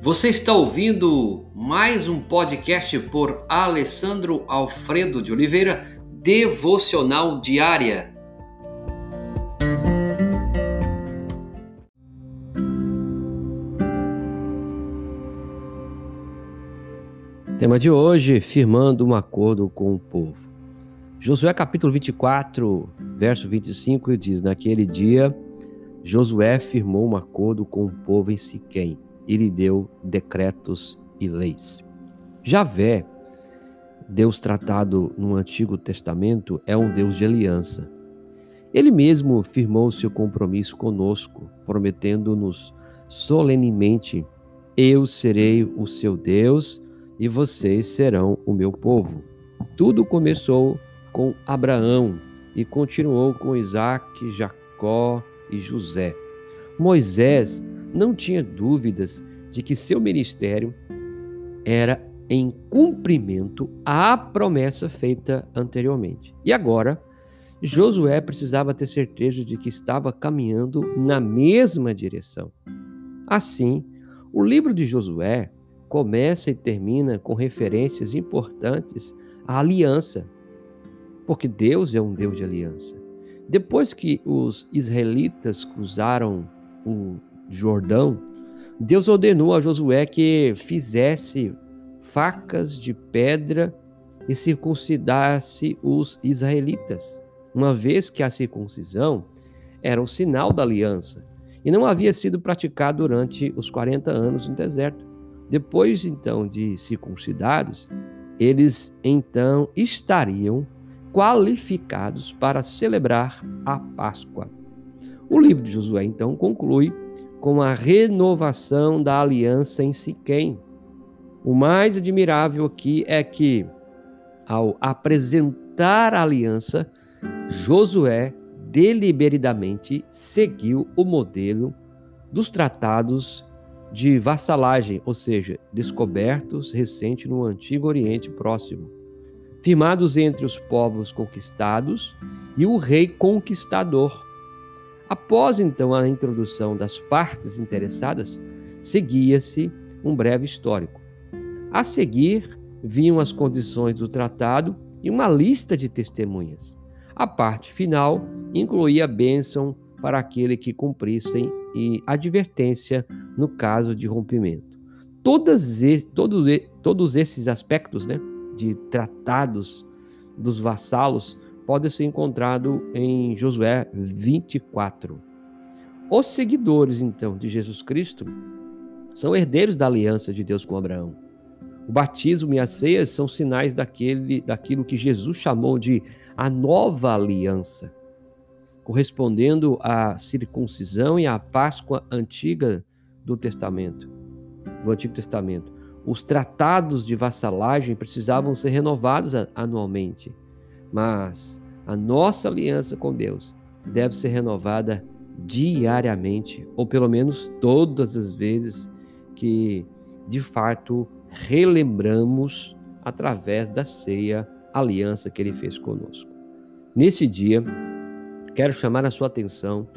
Você está ouvindo mais um podcast por Alessandro Alfredo de Oliveira, Devocional Diária. Tema de hoje: firmando um acordo com o povo. Josué capítulo 24, verso 25 diz: Naquele dia, Josué firmou um acordo com o povo em Siquém e lhe deu decretos e leis. Javé, Deus tratado no Antigo Testamento, é um Deus de aliança. Ele mesmo firmou seu compromisso conosco, prometendo-nos solenemente: Eu serei o seu Deus e vocês serão o meu povo. Tudo começou com Abraão e continuou com Isaac, Jacó e José. Moisés não tinha dúvidas de que seu ministério era em cumprimento à promessa feita anteriormente. E agora, Josué precisava ter certeza de que estava caminhando na mesma direção. Assim, o livro de Josué começa e termina com referências importantes à aliança, porque Deus é um Deus de aliança. Depois que os israelitas cruzaram o Jordão, Deus ordenou a Josué que fizesse facas de pedra e circuncidasse os israelitas, uma vez que a circuncisão era o sinal da aliança e não havia sido praticado durante os 40 anos no deserto. Depois então de circuncidados, eles então estariam qualificados para celebrar a Páscoa. O livro de Josué então conclui com a renovação da aliança em Siquém. O mais admirável aqui é que, ao apresentar a aliança, Josué deliberadamente seguiu o modelo dos tratados de vassalagem, ou seja, descobertos recente no Antigo Oriente Próximo, firmados entre os povos conquistados e o rei conquistador. Após então a introdução das partes interessadas, seguia-se um breve histórico. A seguir, vinham as condições do tratado e uma lista de testemunhas. A parte final incluía bênção para aquele que cumprissem e advertência no caso de rompimento. Todas, todos, todos esses aspectos né, de tratados dos vassalos podem ser encontrados em Josué 24. Os seguidores, então, de Jesus Cristo são herdeiros da aliança de Deus com Abraão. O batismo e a ceia são sinais daquele, daquilo que Jesus chamou de a nova aliança correspondendo à circuncisão e à Páscoa antiga do Testamento, do Antigo Testamento. Os tratados de vassalagem precisavam ser renovados anualmente, mas a nossa aliança com Deus deve ser renovada diariamente, ou pelo menos todas as vezes que de fato relembramos através da ceia, a aliança que ele fez conosco. Nesse dia, quero chamar a sua atenção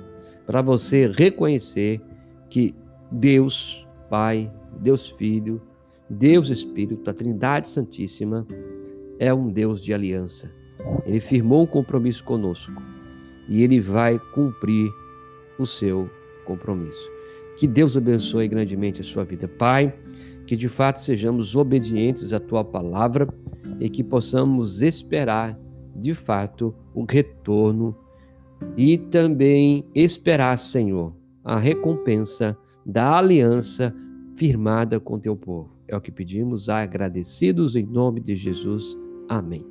para você reconhecer que Deus Pai, Deus Filho, Deus Espírito, a Trindade Santíssima, é um Deus de aliança. Ele firmou um compromisso conosco e ele vai cumprir o seu compromisso. Que Deus abençoe grandemente a sua vida, Pai. Que de fato sejamos obedientes à tua palavra e que possamos esperar de fato o retorno e também esperar, Senhor, a recompensa da aliança firmada com teu povo. É o que pedimos, agradecidos em nome de Jesus. Amém.